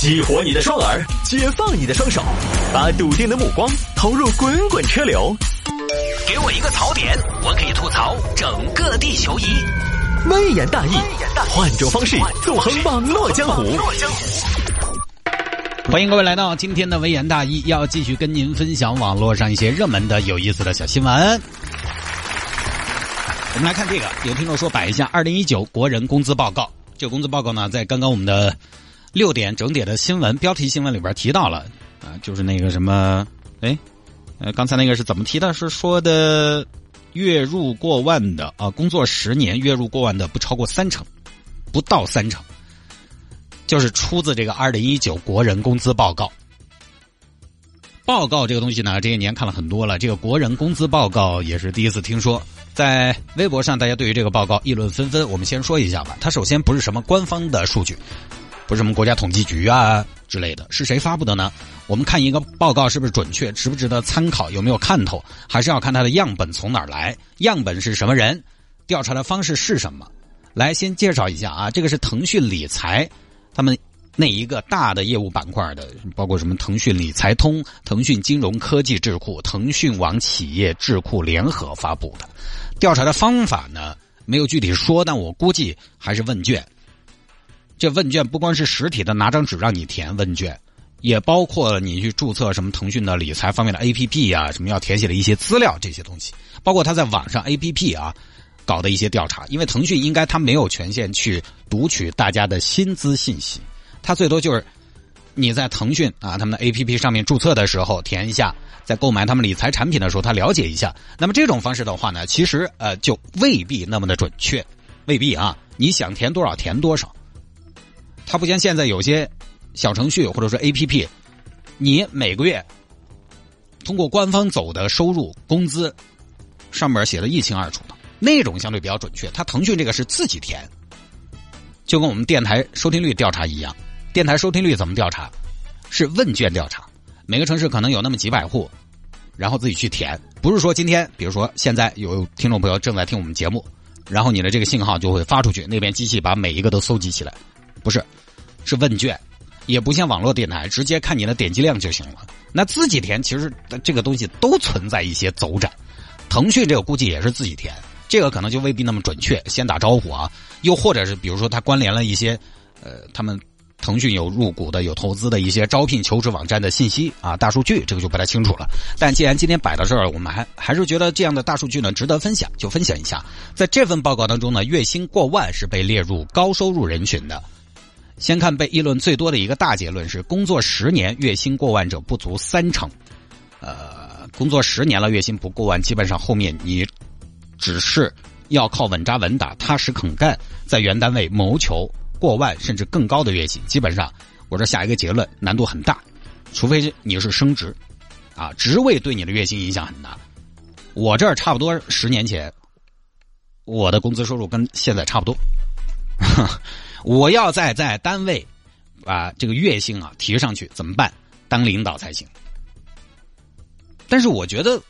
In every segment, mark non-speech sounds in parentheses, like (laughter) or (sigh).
激活你的双耳，解放你的双手，把笃定的目光投入滚滚车流。给我一个槽点，我可以吐槽整个地球仪。微言大义，换种方式纵横网络江湖。欢迎各位来到今天的微言大义，要继续跟您分享网络上一些热门的、有意思的小新闻。我们来看这个，有听众说摆一下二零一九国人工资报告。这个工资报告呢，在刚刚我们的六点整点的新闻标题新闻里边提到了啊，就是那个什么，哎，呃，刚才那个是怎么提的？是说的月入过万的啊，工作十年月入过万的不超过三成，不到三成，就是出自这个二零一九国人工资报告。报告这个东西呢，这些年看了很多了，这个国人工资报告也是第一次听说。在微博上，大家对于这个报告议论纷纷。我们先说一下吧，它首先不是什么官方的数据，不是什么国家统计局啊之类的，是谁发布的呢？我们看一个报告是不是准确，值不值得参考，有没有看头，还是要看它的样本从哪儿来，样本是什么人，调查的方式是什么。来，先介绍一下啊，这个是腾讯理财他们那一个大的业务板块的，包括什么腾讯理财通、腾讯金融科技智库、腾讯网企业智库联合发布的。调查的方法呢，没有具体说，但我估计还是问卷。这问卷不光是实体的拿张纸让你填问卷，也包括你去注册什么腾讯的理财方面的 A P P 啊，什么要填写的一些资料这些东西，包括他在网上 A P P 啊搞的一些调查。因为腾讯应该他没有权限去读取大家的薪资信息，他最多就是你在腾讯啊他们的 A P P 上面注册的时候填一下。在购买他们理财产品的时候，他了解一下。那么这种方式的话呢，其实呃就未必那么的准确，未必啊。你想填多少填多少，它不像现在有些小程序或者说 A P P，你每个月通过官方走的收入工资上面写的一清二楚的，那种相对比较准确。它腾讯这个是自己填，就跟我们电台收听率调查一样。电台收听率怎么调查？是问卷调查，每个城市可能有那么几百户。然后自己去填，不是说今天，比如说现在有听众朋友正在听我们节目，然后你的这个信号就会发出去，那边机器把每一个都搜集起来，不是，是问卷，也不像网络电台，直接看你的点击量就行了。那自己填，其实这个东西都存在一些走展。腾讯这个估计也是自己填，这个可能就未必那么准确。先打招呼啊，又或者是比如说它关联了一些，呃，他们。腾讯有入股的、有投资的一些招聘求职网站的信息啊，大数据这个就不太清楚了。但既然今天摆到这儿，我们还还是觉得这样的大数据呢值得分享，就分享一下。在这份报告当中呢，月薪过万是被列入高收入人群的。先看被议论最多的一个大结论是：工作十年月薪过万者不足三成。呃，工作十年了月薪不过万，基本上后面你只是要靠稳扎稳打、踏实肯干，在原单位谋求。过万甚至更高的月薪，基本上我这下一个结论难度很大，除非你是升职，啊，职位对你的月薪影响很大。我这儿差不多十年前，我的工资收入跟现在差不多。我要再在单位把这个月薪啊提上去，怎么办？当领导才行。但是我觉得，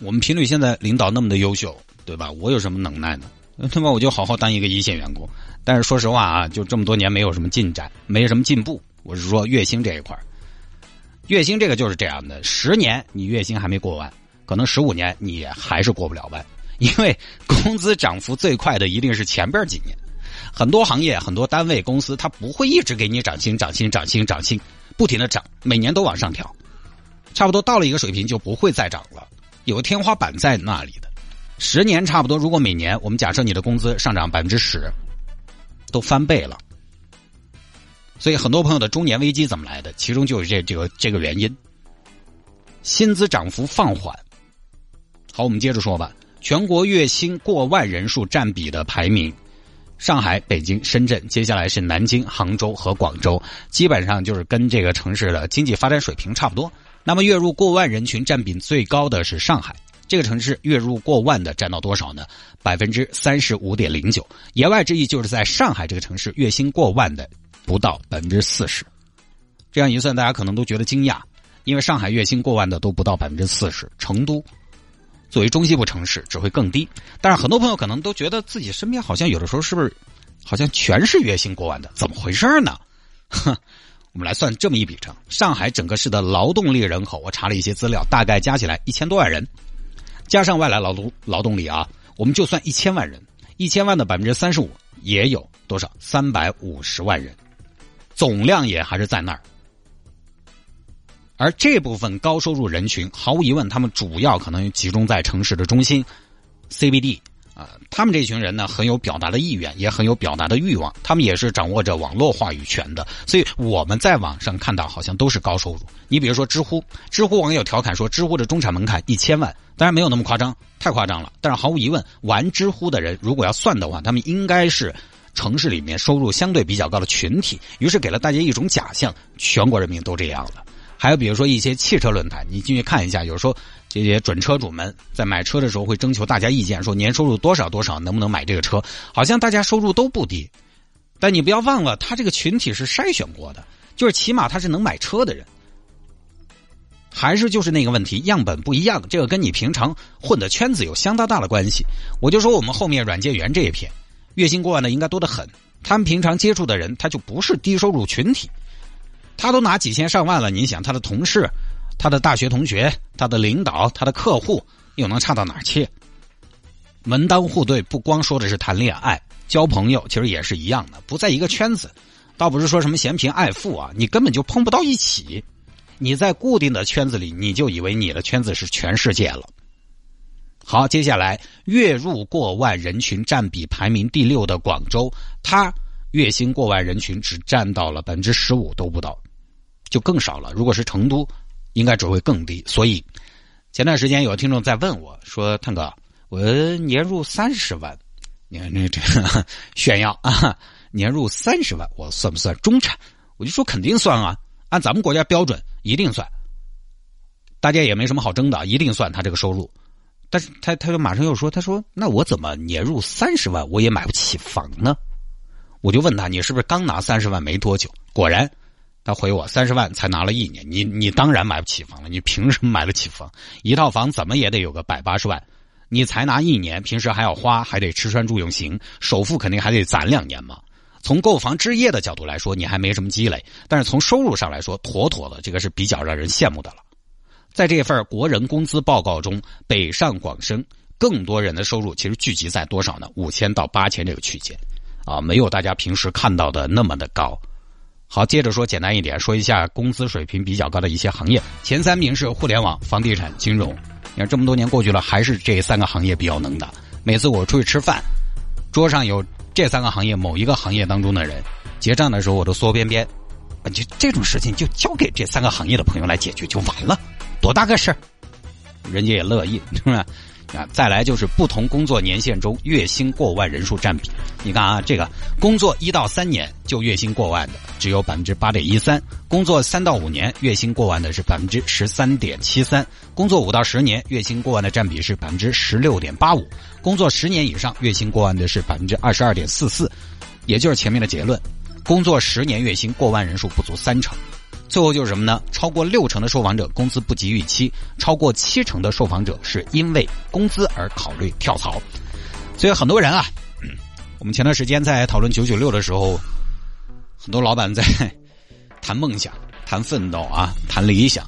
我们频率现在领导那么的优秀，对吧？我有什么能耐呢？(laughs) 他妈我就好好当一个一线员工。但是说实话啊，就这么多年没有什么进展，没什么进步。我是说月薪这一块月薪这个就是这样的，十年你月薪还没过万，可能十五年你还是过不了万，因为工资涨幅最快的一定是前边几年。很多行业、很多单位、公司，它不会一直给你涨薪、涨薪、涨薪、涨薪，不停的涨，每年都往上调，差不多到了一个水平就不会再涨了，有个天花板在那里的。十年差不多，如果每年我们假设你的工资上涨百分之十。都翻倍了，所以很多朋友的中年危机怎么来的？其中就是这这个这个原因，薪资涨幅放缓。好，我们接着说吧。全国月薪过万人数占比的排名，上海、北京、深圳，接下来是南京、杭州和广州，基本上就是跟这个城市的经济发展水平差不多。那么月入过万人群占比最高的是上海。这个城市月入过万的占到多少呢？百分之三十五点零九。言外之意就是在上海这个城市，月薪过万的不到百分之四十。这样一算，大家可能都觉得惊讶，因为上海月薪过万的都不到百分之四十。成都作为中西部城市，只会更低。但是很多朋友可能都觉得自己身边好像有的时候是不是好像全是月薪过万的？怎么回事呢？(laughs) 哼，我们来算这么一笔账：上海整个市的劳动力人口，我查了一些资料，大概加起来一千多万人，加上外来劳动劳动力啊，我们就算一千万人，一千万的百分之三十五也有多少？三百五十万人，总量也还是在那儿。而这部分高收入人群，毫无疑问，他们主要可能集中在城市的中心，CBD。啊，他们这群人呢，很有表达的意愿，也很有表达的欲望。他们也是掌握着网络话语权的，所以我们在网上看到好像都是高收入。你比如说知乎，知乎网友调侃说，知乎的中产门槛一千万，当然没有那么夸张，太夸张了。但是毫无疑问，玩知乎的人如果要算的话，他们应该是城市里面收入相对比较高的群体。于是给了大家一种假象，全国人民都这样了。还有比如说一些汽车论坛，你进去看一下，有时候。这些准车主们在买车的时候会征求大家意见，说年收入多少多少能不能买这个车？好像大家收入都不低，但你不要忘了，他这个群体是筛选过的，就是起码他是能买车的人。还是就是那个问题，样本不一样，这个跟你平常混的圈子有相当大的关系。我就说我们后面软件园这一片，月薪过万的应该多得很，他们平常接触的人他就不是低收入群体，他都拿几千上万了，你想他的同事。他的大学同学、他的领导、他的客户，又能差到哪儿去？门当户对，不光说的是谈恋爱、交朋友，其实也是一样的，不在一个圈子。倒不是说什么嫌贫爱富啊，你根本就碰不到一起。你在固定的圈子里，你就以为你的圈子是全世界了。好，接下来月入过万人群占比排名第六的广州，它月薪过万人群只占到了百分之十五都不到，就更少了。如果是成都。应该只会更低，所以前段时间有听众在问我说：“探哥，我年入三十万，你看这这 (laughs) 炫耀啊，年入三十万，我算不算中产？”我就说肯定算啊，按咱们国家标准一定算，大家也没什么好争的，一定算他这个收入。但是他他就马上又说：“他说那我怎么年入三十万我也买不起房呢？”我就问他：“你是不是刚拿三十万没多久？”果然。他回我三十万才拿了一年，你你当然买不起房了，你凭什么买得起房？一套房怎么也得有个百八十万，你才拿一年，平时还要花，还得吃穿住用行，首付肯定还得攒两年嘛。从购房置业的角度来说，你还没什么积累，但是从收入上来说，妥妥的这个是比较让人羡慕的了。在这份国人工资报告中，北上广深更多人的收入其实聚集在多少呢？五千到八千这个区间，啊，没有大家平时看到的那么的高。好，接着说简单一点，说一下工资水平比较高的一些行业。前三名是互联网、房地产、金融。你看这么多年过去了，还是这三个行业比较能的。每次我出去吃饭，桌上有这三个行业某一个行业当中的人，结账的时候我都缩边边。就这种事情就交给这三个行业的朋友来解决就完了，多大个事儿，人家也乐意，是不是？啊，再来就是不同工作年限中月薪过万人数占比。你看啊，这个工作一到三年就月薪过万的只有百分之八点一三，工作三到五年月薪过万的是百分之十三点七三，工作五到十年月薪过万的占比是百分之十六点八五，工作十年以上月薪过万的是百分之二十二点四四，也就是前面的结论，工作十年月薪过万人数不足三成。最后就是什么呢？超过六成的受访者工资不及预期，超过七成的受访者是因为工资而考虑跳槽。所以很多人啊，我们前段时间在讨论九九六的时候，很多老板在 (laughs) 谈梦想、谈奋斗啊、谈理想、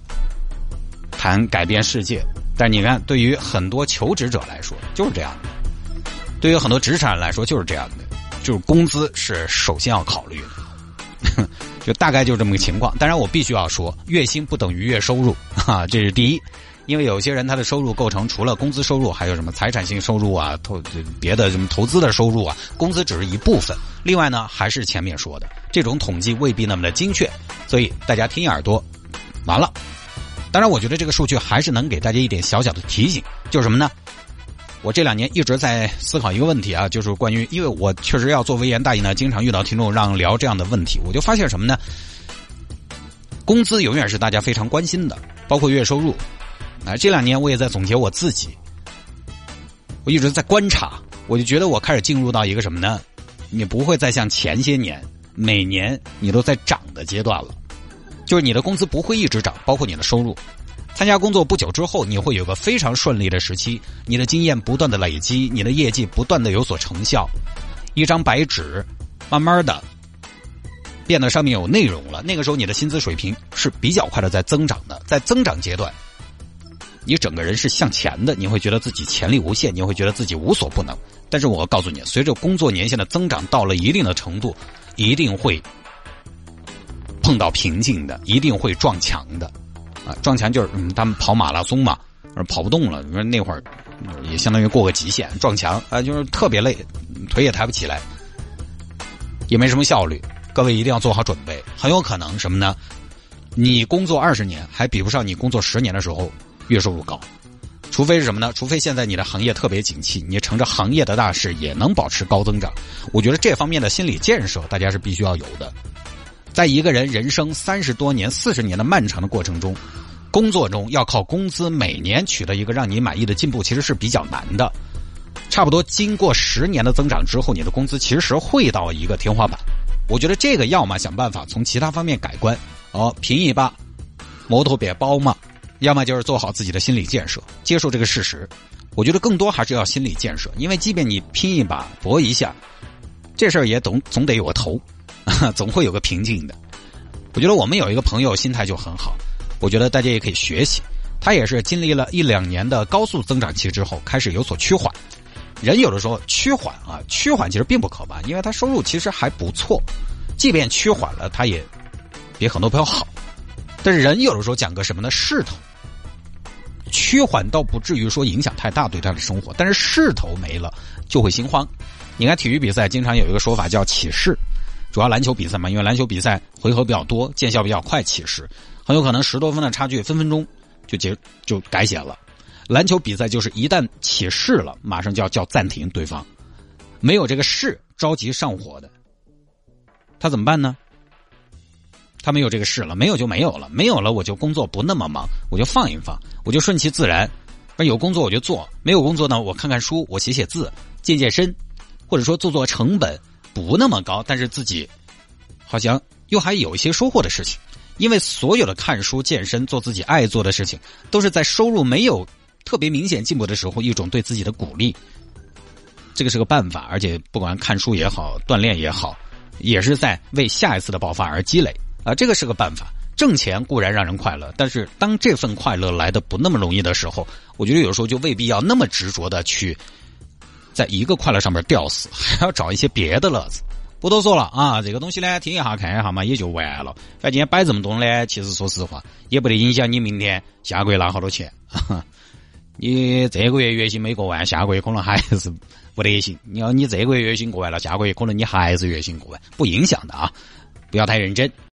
谈改变世界。但你看，对于很多求职者来说就是这样的，对于很多职场人来说就是这样的，就是工资是首先要考虑的。就大概就这么个情况，当然我必须要说，月薪不等于月收入，(laughs) 哈，这是第一，因为有些人他的收入构成除了工资收入，还有什么财产性收入啊，投别的什么投资的收入啊，工资只是一部分。另外呢，还是前面说的，这种统计未必那么的精确，所以大家听一耳朵，完了。当然，我觉得这个数据还是能给大家一点小小的提醒，就是什么呢？我这两年一直在思考一个问题啊，就是关于，因为我确实要做微言大义呢，经常遇到听众让聊这样的问题，我就发现什么呢？工资永远是大家非常关心的，包括月收入。啊，这两年我也在总结我自己，我一直在观察，我就觉得我开始进入到一个什么呢？你不会再像前些年每年你都在涨的阶段了，就是你的工资不会一直涨，包括你的收入。参加工作不久之后，你会有个非常顺利的时期，你的经验不断的累积，你的业绩不断的有所成效，一张白纸，慢慢的变得上面有内容了，那个时候你的薪资水平是比较快的在增长的，在增长阶段，你整个人是向前的，你会觉得自己潜力无限，你会觉得自己无所不能。但是我告诉你，随着工作年限的增长到了一定的程度，一定会碰到瓶颈的，一定会撞墙的。啊，撞墙就是，他们跑马拉松嘛，跑不动了，说那会儿也相当于过个极限，撞墙啊，就是特别累，腿也抬不起来。也没什么效率，各位一定要做好准备。很有可能什么呢？你工作二十年还比不上你工作十年的时候月收入高，除非是什么呢？除非现在你的行业特别景气，你乘着行业的大势也能保持高增长。我觉得这方面的心理建设大家是必须要有的。在一个人人生三十多年、四十年的漫长的过程中，工作中要靠工资每年取得一个让你满意的进步，其实是比较难的。差不多经过十年的增长之后，你的工资其实会到一个天花板。我觉得这个要么想办法从其他方面改观，哦，拼一把，摩托别包嘛；要么就是做好自己的心理建设，接受这个事实。我觉得更多还是要心理建设，因为即便你拼一把搏一下，这事儿也总总得有个头，(laughs) 总会有个瓶颈的。我觉得我们有一个朋友心态就很好，我觉得大家也可以学习。他也是经历了一两年的高速增长期之后，开始有所趋缓。人有的时候趋缓啊，趋缓其实并不可怕，因为他收入其实还不错，即便趋缓了，他也比很多朋友好。但是人有的时候讲个什么呢？势头，趋缓倒不至于说影响太大对他的生活，但是势头没了就会心慌。你看体育比赛经常有一个说法叫起势，主要篮球比赛嘛，因为篮球比赛回合比较多，见效比较快，起势很有可能十多分的差距分分钟就结就改写了。篮球比赛就是一旦起势了，马上就要叫暂停。对方没有这个势，着急上火的，他怎么办呢？他没有这个势了，没有就没有了，没有了我就工作不那么忙，我就放一放，我就顺其自然。那有工作我就做，没有工作呢，我看看书，我写写字，健健身，或者说做做成本不那么高，但是自己好像又还有一些收获的事情。因为所有的看书、健身、做自己爱做的事情，都是在收入没有。特别明显进步的时候，一种对自己的鼓励，这个是个办法。而且不管看书也好，锻炼也好，也是在为下一次的爆发而积累啊，这个是个办法。挣钱固然让人快乐，但是当这份快乐来的不那么容易的时候，我觉得有时候就未必要那么执着的去在一个快乐上面吊死，(laughs) 还要找一些别的乐子。不多说了啊，这个东西呢，听一下看一下嘛，也就完了。反正今天摆这么多呢，其实说实话，也不得影响你明天下个月拿好多钱。(laughs) 你这个月月薪没过万，下个月可能还是不得行。你要你这个月月薪过万了，下个月可能你还是月薪过万，不影响的啊，不要太认真。